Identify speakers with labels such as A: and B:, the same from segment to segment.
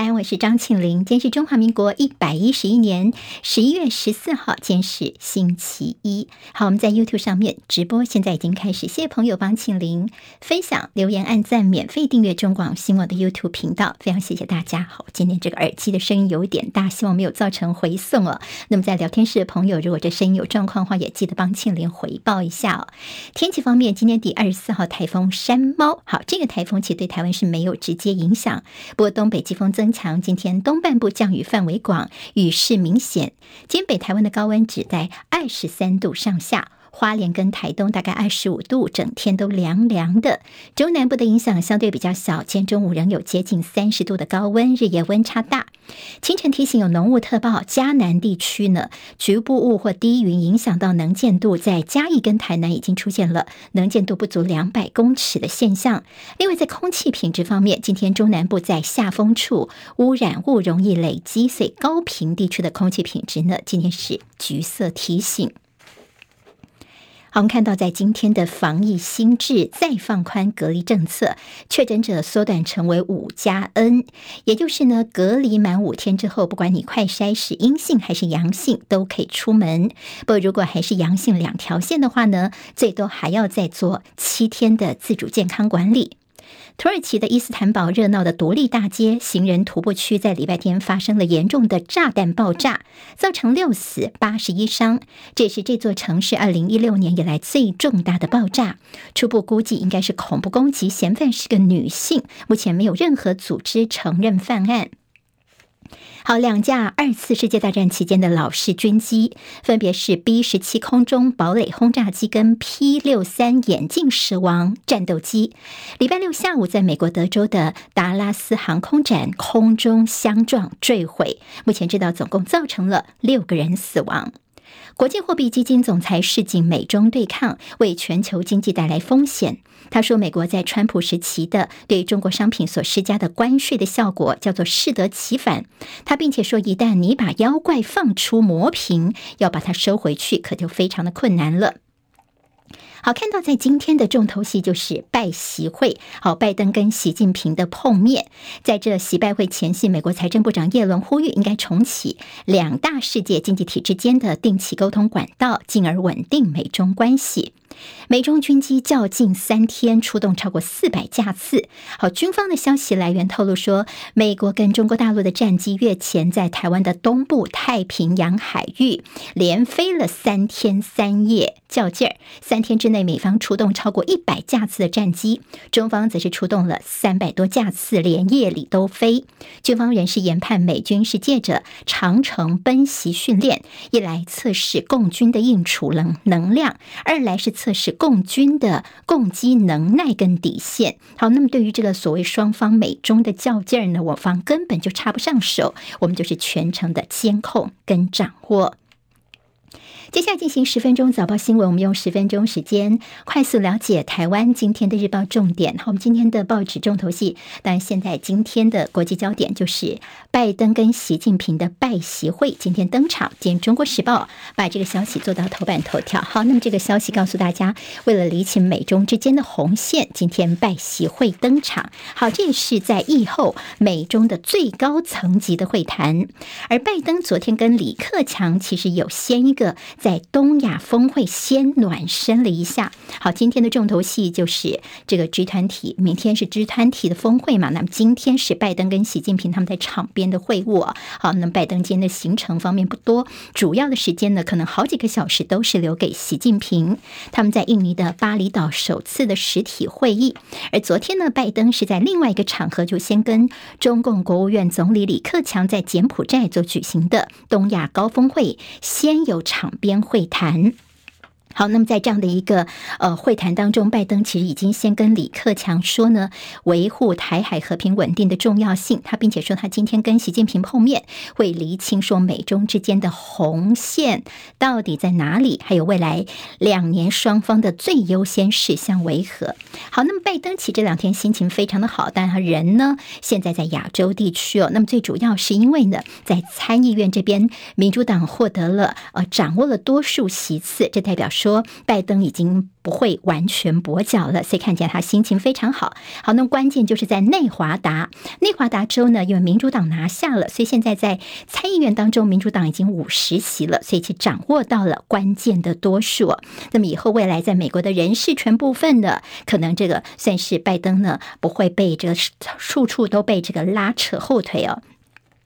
A: 早安，我是张庆玲。今天是中华民国一百一十一年十一月十四号，今天是星期一。好，我们在 YouTube 上面直播，现在已经开始。谢谢朋友帮庆玲分享、留言、按赞、免费订阅中广新闻的 YouTube 频道，非常谢谢大家。好，今天这个耳机的声音有点大，希望没有造成回送哦。那么在聊天室的朋友，如果这声音有状况的话，也记得帮庆玲回报一下哦。天气方面，今天第二十四号台风山猫，好，这个台风其实对台湾是没有直接影响，不过东北季风增强，今天东半部降雨范围广，雨势明显。今北台湾的高温只在二十三度上下。花莲跟台东大概二十五度，整天都凉凉的。中南部的影响相对比较小，今天中午仍有接近三十度的高温，日夜温差大。清晨提醒有浓雾特报，嘉南地区呢，局部雾或低云影响到能见度，在嘉义跟台南已经出现了能见度不足两百公尺的现象。另外，在空气品质方面，今天中南部在下风处污染物容易累积，所以高屏地区的空气品质呢，今天是橘色提醒。好，我们看到在今天的防疫新制再放宽隔离政策，确诊者缩短成为五加 N，也就是呢，隔离满五天之后，不管你快筛是阴性还是阳性，都可以出门。不过如果还是阳性两条线的话呢，最多还要再做七天的自主健康管理。土耳其的伊斯坦堡热闹的独立大街行人徒步区，在礼拜天发生了严重的炸弹爆炸，造成六死八十一伤。这是这座城市二零一六年以来最重大的爆炸。初步估计应该是恐怖攻击，嫌犯是个女性，目前没有任何组织承认犯案。好，两架二次世界大战期间的老式军机，分别是 B 十七空中堡垒轰炸机跟 P 六三眼镜蛇王战斗机，礼拜六下午在美国德州的达拉斯航空展空中相撞坠毁，目前知道总共造成了六个人死亡。国际货币基金总裁示警，美中对抗为全球经济带来风险。他说，美国在川普时期的对中国商品所施加的关税的效果叫做适得其反。他并且说，一旦你把妖怪放出魔瓶，要把它收回去，可就非常的困难了。好，看到在今天的重头戏就是拜习会。好，拜登跟习近平的碰面，在这习拜会前夕，美国财政部长耶伦呼吁应该重启两大世界经济体之间的定期沟通管道，进而稳定美中关系。美中军机较近三天，出动超过四百架次。好，军方的消息来源透露说，美国跟中国大陆的战机月前在台湾的东部太平洋海域连飞了三天三夜，较劲儿。三天之内，美方出动超过一百架次的战机，中方则是出动了三百多架次，连夜里都飞。军方人士研判，美军是借着长城奔袭训练，一来测试共军的应处能能量，二来是测。试共军的攻击能耐跟底线。好，那么对于这个所谓双方美中的较劲儿呢，我方根本就插不上手，我们就是全程的监控跟掌握。接下来进行十分钟早报新闻，我们用十分钟时间快速了解台湾今天的日报重点。好，我们今天的报纸重头戏，当然现在今天的国际焦点就是拜登跟习近平的拜习会今天登场。今天《中国时报》把这个消息做到头版头条。好，那么这个消息告诉大家，为了理清美中之间的红线，今天拜习会登场。好，这是在疫后美中的最高层级的会谈。而拜登昨天跟李克强其实有先一个。在东亚峰会先暖身了一下。好，今天的重头戏就是这个 G 团体明天是 G 团体的峰会嘛？那么今天是拜登跟习近平他们在场边的会晤。好，那拜登今天的行程方面不多，主要的时间呢，可能好几个小时都是留给习近平。他们在印尼的巴厘岛首次的实体会议，而昨天呢，拜登是在另外一个场合就先跟中共国务院总理李克强在柬埔寨做举行的东亚高峰会先有场边。边会谈。好，那么在这样的一个呃会谈当中，拜登其实已经先跟李克强说呢，维护台海和平稳定的重要性。他并且说，他今天跟习近平碰面，会厘清说美中之间的红线到底在哪里，还有未来两年双方的最优先事项为何。好，那么拜登其实这两天心情非常的好，但他人呢现在在亚洲地区哦。那么最主要是因为呢，在参议院这边，民主党获得了呃掌握了多数席次，这代表是说。拜登已经不会完全跛脚了，所以看起来他心情非常好。好，那关键就是在内华达，内华达州呢，因为民主党拿下了，所以现在在参议院当中，民主党已经五十席了，所以其掌握到了关键的多数。那么以后未来在美国的人事权部分呢，可能这个算是拜登呢不会被这个处处都被这个拉扯后腿哦。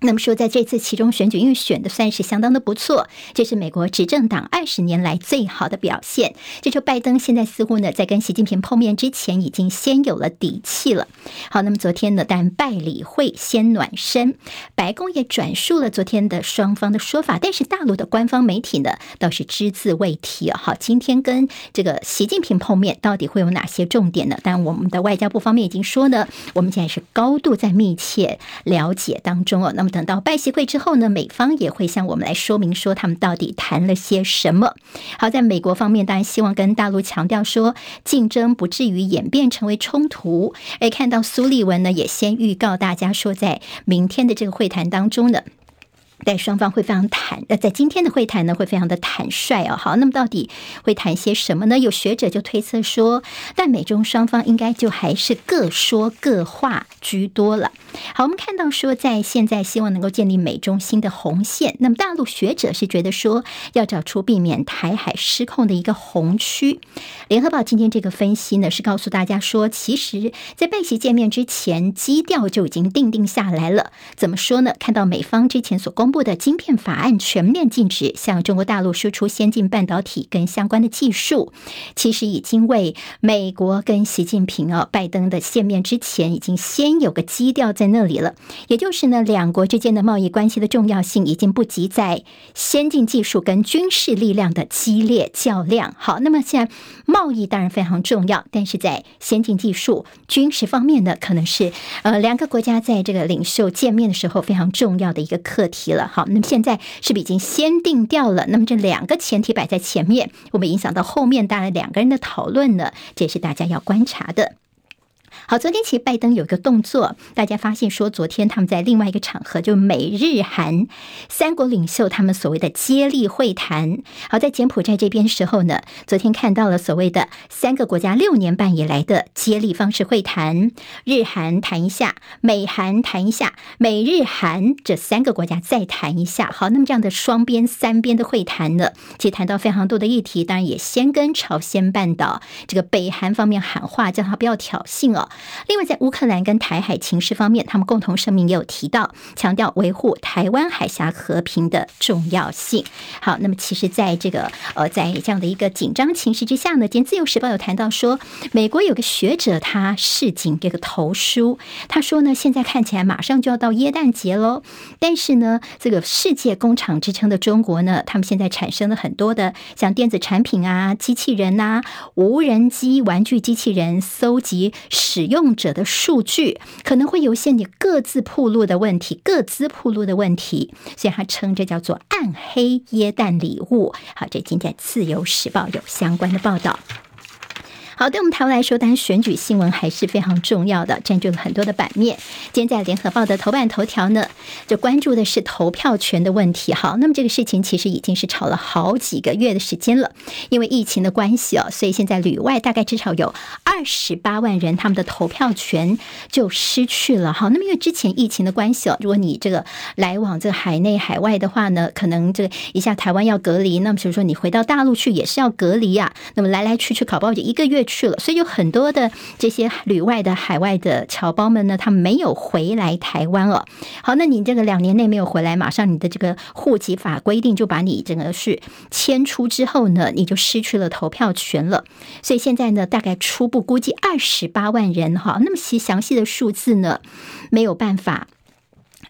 A: 那么说，在这次其中选举，因为选的算是相当的不错，这是美国执政党二十年来最好的表现。这就拜登现在似乎呢，在跟习近平碰面之前，已经先有了底气了。好，那么昨天呢，但拜礼会先暖身，白宫也转述了昨天的双方的说法，但是大陆的官方媒体呢，倒是只字未提。好，今天跟这个习近平碰面，到底会有哪些重点呢？但我们的外交部方面已经说呢，我们现在是高度在密切了解当中哦。那么等到拜习会之后呢，美方也会向我们来说明说他们到底谈了些什么。好，在美国方面，当然希望跟大陆强调说竞争不至于演变成为冲突。而，看到苏利文呢，也先预告大家说，在明天的这个会谈当中呢。但双方会非常坦，呃，在今天的会谈呢，会非常的坦率哦。好，那么到底会谈些什么呢？有学者就推测说，但美中双方应该就还是各说各话居多了。好，我们看到说，在现在希望能够建立美中新的红线。那么大陆学者是觉得说，要找出避免台海失控的一个红区。联合报今天这个分析呢，是告诉大家说，其实，在拜习见面之前，基调就已经定定下来了。怎么说呢？看到美方之前所公公布。的晶片法案全面禁止向中国大陆输出先进半导体跟相关的技术，其实已经为美国跟习近平哦，拜登的见面之前，已经先有个基调在那里了。也就是呢，两国之间的贸易关系的重要性已经不及在先进技术跟军事力量的激烈较量。好，那么现在贸易当然非常重要，但是在先进技术、军事方面呢，可能是呃两个国家在这个领袖见面的时候非常重要的一个课题了好，那么现在是不是已经先定掉了？那么这两个前提摆在前面，我们影响到后面当然两个人的讨论呢？这也是大家要观察的。好，昨天其实拜登有一个动作，大家发现说，昨天他们在另外一个场合，就美日韩三国领袖他们所谓的接力会谈。好，在柬埔寨这边时候呢，昨天看到了所谓的三个国家六年半以来的接力方式会谈，日韩谈一下，美韩谈一下，美日韩这三个国家再谈一下。好，那么这样的双边、三边的会谈呢，其实谈到非常多的议题，当然也先跟朝鲜半岛这个北韩方面喊话，叫他不要挑衅哦。另外，在乌克兰跟台海情势方面，他们共同声明也有提到，强调维护台湾海峡和平的重要性。好，那么其实，在这个呃，在这样的一个紧张情势之下呢，今天《自由时报》有谈到说，美国有个学者他示警这个投书，他说呢，现在看起来马上就要到耶诞节喽，但是呢，这个世界工厂之称的中国呢，他们现在产生了很多的像电子产品啊、机器人呐、无人机、玩具机器人，搜集使用者的数据可能会有些你各自铺路的问题，各自铺路的问题，所以他称这叫做暗黑耶诞礼物。好，这今天自由时报有相关的报道。好，对我们台湾来说，当然选举新闻还是非常重要的，占据了很多的版面。今天在联合报的头版头条呢，就关注的是投票权的问题。好，那么这个事情其实已经是吵了好几个月的时间了，因为疫情的关系哦，所以现在旅外大概至少有二十八万人，他们的投票权就失去了。好，那么因为之前疫情的关系哦，如果你这个来往这个海内海外的话呢，可能这个一下台湾要隔离，那么比如说你回到大陆去也是要隔离啊，那么来来去去考报就一个月。去了，所以有很多的这些旅外的海外的侨胞们呢，他们没有回来台湾了。好，那你这个两年内没有回来，马上你的这个户籍法规定就把你整个是迁出之后呢，你就失去了投票权了。所以现在呢，大概初步估计二十八万人哈，那么其详细的数字呢，没有办法。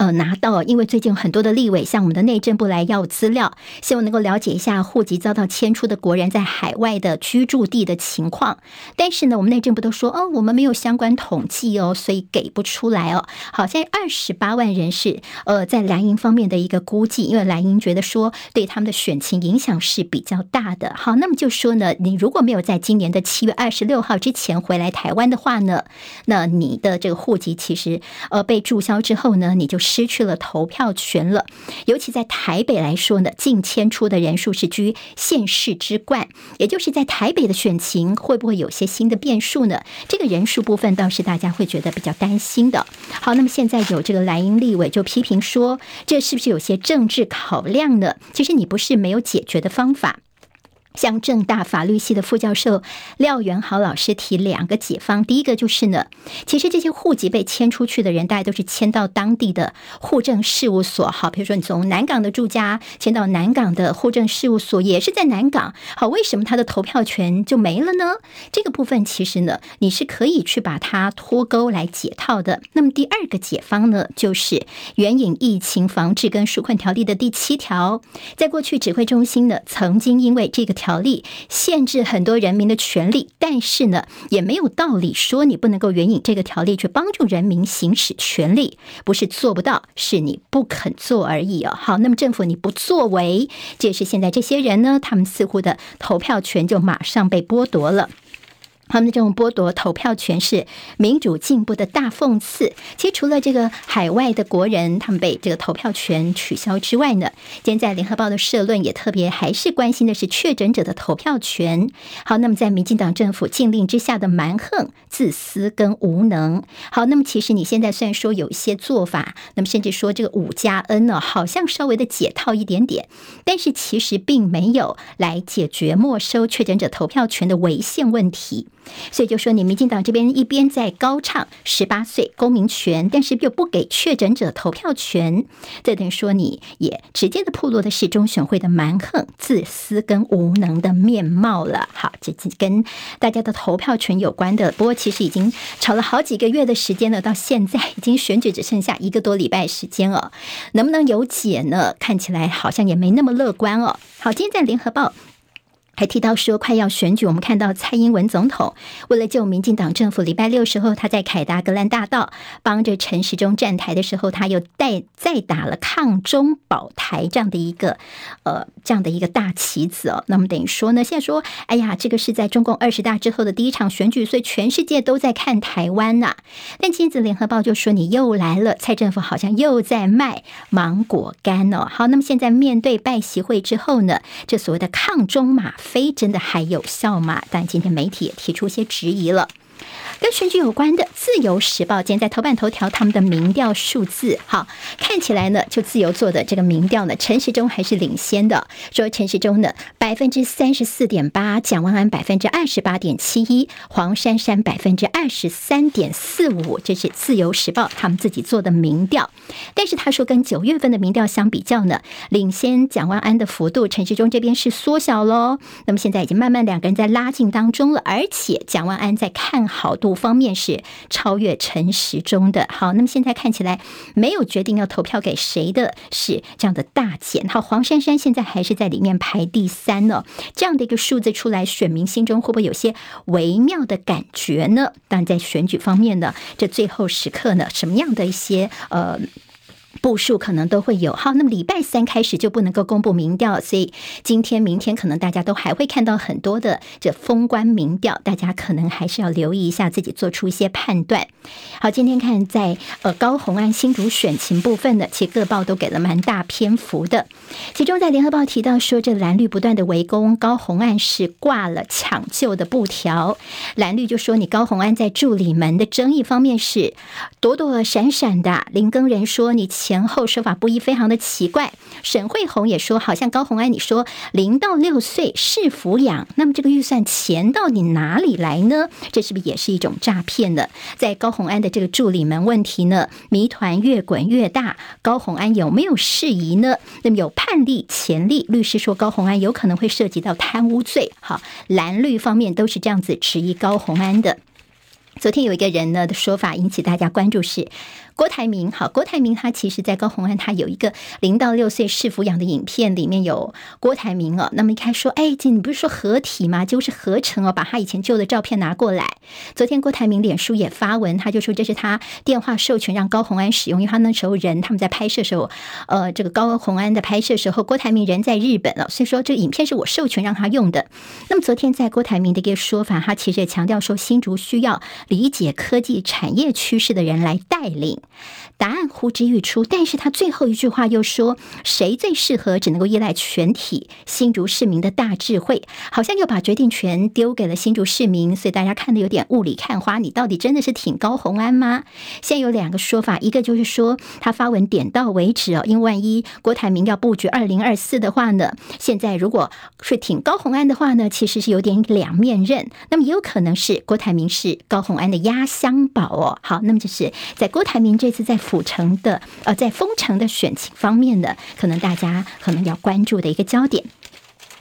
A: 呃，拿到，因为最近很多的立委向我们的内政部来要资料，希望能够了解一下户籍遭到迁出的国人在海外的居住地的情况。但是呢，我们内政部都说，哦，我们没有相关统计哦，所以给不出来哦。好，现在二十八万人是呃，在蓝营方面的一个估计，因为蓝营觉得说对他们的选情影响是比较大的。好，那么就说呢，你如果没有在今年的七月二十六号之前回来台湾的话呢，那你的这个户籍其实呃被注销之后呢，你就是。失去了投票权了。尤其在台北来说呢，近千出的人数是居县市之冠，也就是在台北的选情会不会有些新的变数呢？这个人数部分倒是大家会觉得比较担心的。好，那么现在有这个蓝营立委就批评说，这是不是有些政治考量呢？其实你不是没有解决的方法。像正大法律系的副教授廖元豪老师提两个解方，第一个就是呢，其实这些户籍被迁出去的人，大家都是迁到当地的户政事务所，好，比如说你从南港的住家迁到南港的户政事务所，也是在南港，好，为什么他的投票权就没了呢？这个部分其实呢，你是可以去把它脱钩来解套的。那么第二个解方呢，就是援引疫情防治跟纾困条例的第七条，在过去指挥中心呢，曾经因为这个。条例限制很多人民的权利，但是呢，也没有道理说你不能够援引这个条例去帮助人民行使权利，不是做不到，是你不肯做而已哦。好，那么政府你不作为，这也是现在这些人呢，他们似乎的投票权就马上被剥夺了。他们的这种剥夺投票权是民主进步的大讽刺。其实除了这个海外的国人他们被这个投票权取消之外呢，今天在联合报的社论也特别还是关心的是确诊者的投票权。好，那么在民进党政府禁令之下的蛮横、自私跟无能。好，那么其实你现在虽然说有一些做法，那么甚至说这个五加 N 呢，好像稍微的解套一点点，但是其实并没有来解决没收确诊者投票权的违宪问题。所以就说，你民进党这边一边在高唱十八岁公民权，但是又不给确诊者投票权，这等于说你也直接的暴露的是中选会的蛮横、自私跟无能的面貌了。好，这跟大家的投票权有关的。不过其实已经吵了好几个月的时间了，到现在已经选举只剩下一个多礼拜时间了，能不能有解呢？看起来好像也没那么乐观哦。好，今天在联合报。还提到说，快要选举，我们看到蔡英文总统为了救民进党政府，礼拜六时候他在凯达格兰大道帮着陈时中站台的时候，他又带再打了抗中保台这样的一个呃这样的一个大旗子哦。那么等于说呢，现在说，哎呀，这个是在中共二十大之后的第一场选举，所以全世界都在看台湾呐。但今子联合报就说，你又来了，蔡政府好像又在卖芒果干哦。好，那么现在面对拜席会之后呢，这所谓的抗中马啡真的还有效吗？但今天媒体也提出一些质疑了。跟选举有关的《自由时报》今天在头版头条，他们的民调数字，好，看起来呢，就自由做的这个民调呢，陈时中还是领先的。说陈时中呢，百分之三十四点八，蒋万安百分之二十八点七一，黄珊珊百分之二十三点四五，这是《自由时报》他们自己做的民调。但是他说，跟九月份的民调相比较呢，领先蒋万安的幅度，陈时中这边是缩小喽。那么现在已经慢慢两个人在拉近当中了，而且蒋万安在看好度。方面是超越陈时中的。好，那么现在看起来没有决定要投票给谁的是这样的大减。好，黄珊珊现在还是在里面排第三呢。这样的一个数字出来，选民心中会不会有些微妙的感觉呢？当然，在选举方面呢，这最后时刻呢，什么样的一些呃？步数可能都会有。好，那么礼拜三开始就不能够公布民调，所以今天、明天可能大家都还会看到很多的这封关民调，大家可能还是要留意一下，自己做出一些判断。好，今天看在呃高虹安新竹选情部分的，其实各报都给了蛮大篇幅的。其中在联合报提到说，这蓝绿不断的围攻高虹安是挂了抢救的布条。蓝绿就说你高虹安在助理门的争议方面是躲躲闪闪的。林耕人说你。前后说法不一，非常的奇怪。沈慧红也说，好像高红安，你说零到六岁是抚养，那么这个预算钱到底哪里来呢？这是不是也是一种诈骗呢？在高红安的这个助理门问题呢，谜团越滚越大。高红安有没有事宜呢？那么有判例潜力，律师说高红安有可能会涉及到贪污罪。好，蓝绿方面都是这样子质疑高红安的。昨天有一个人呢的说法引起大家关注是。郭台铭，好，郭台铭他其实，在高虹安他有一个零到六岁试抚养的影片，里面有郭台铭哦。那么一开始说，哎，这你不是说合体吗？就是合成哦，把他以前旧的照片拿过来。昨天郭台铭脸书也发文，他就说这是他电话授权让高虹安使用，因为他那时候人他们在拍摄时候，呃，这个高虹安的拍摄时候，郭台铭人在日本了，所以说这个影片是我授权让他用的。那么昨天在郭台铭的一个说法，他其实也强调说，新竹需要理解科技产业趋势的人来带领。答案呼之欲出，但是他最后一句话又说：“谁最适合，只能够依赖全体新竹市民的大智慧。”好像又把决定权丢给了新竹市民，所以大家看得有点雾里看花。你到底真的是挺高虹安吗？现在有两个说法，一个就是说他发文点到为止哦，因为万一郭台铭要布局二零二四的话呢，现在如果是挺高虹安的话呢，其实是有点两面刃。那么也有可能是郭台铭是高虹安的压箱宝哦。好，那么就是在郭台铭您这次在。府城的呃，在丰城的选情方面呢，可能大家可能要关注的一个焦点。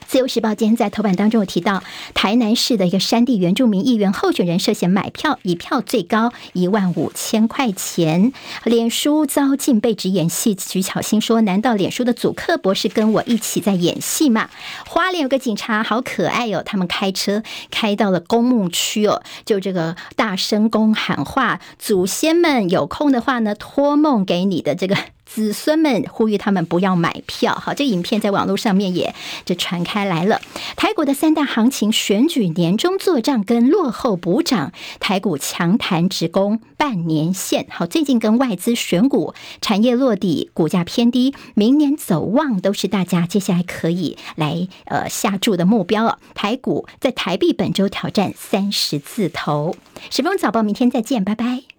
A: 自由时报今天在头版当中有提到，台南市的一个山地原住民议员候选人涉嫌买票，一票最高一万五千块钱。脸书遭禁被指演戏，徐巧芯说：“难道脸书的祖克博是跟我一起在演戏吗？”花莲有个警察好可爱哦，他们开车开到了公墓区哦，就这个大声公喊话：“祖先们有空的话呢，托梦给你的这个。”子孙们呼吁他们不要买票，好，这影片在网络上面也就传开来了。台股的三大行情，选举年终作帐跟落后补涨，台股强弹直攻半年线。好，最近跟外资选股，产业落底，股价偏低，明年走旺都是大家接下来可以来呃下注的目标了。台股在台币本周挑战三十字头。十分钟早报，明天再见，拜拜。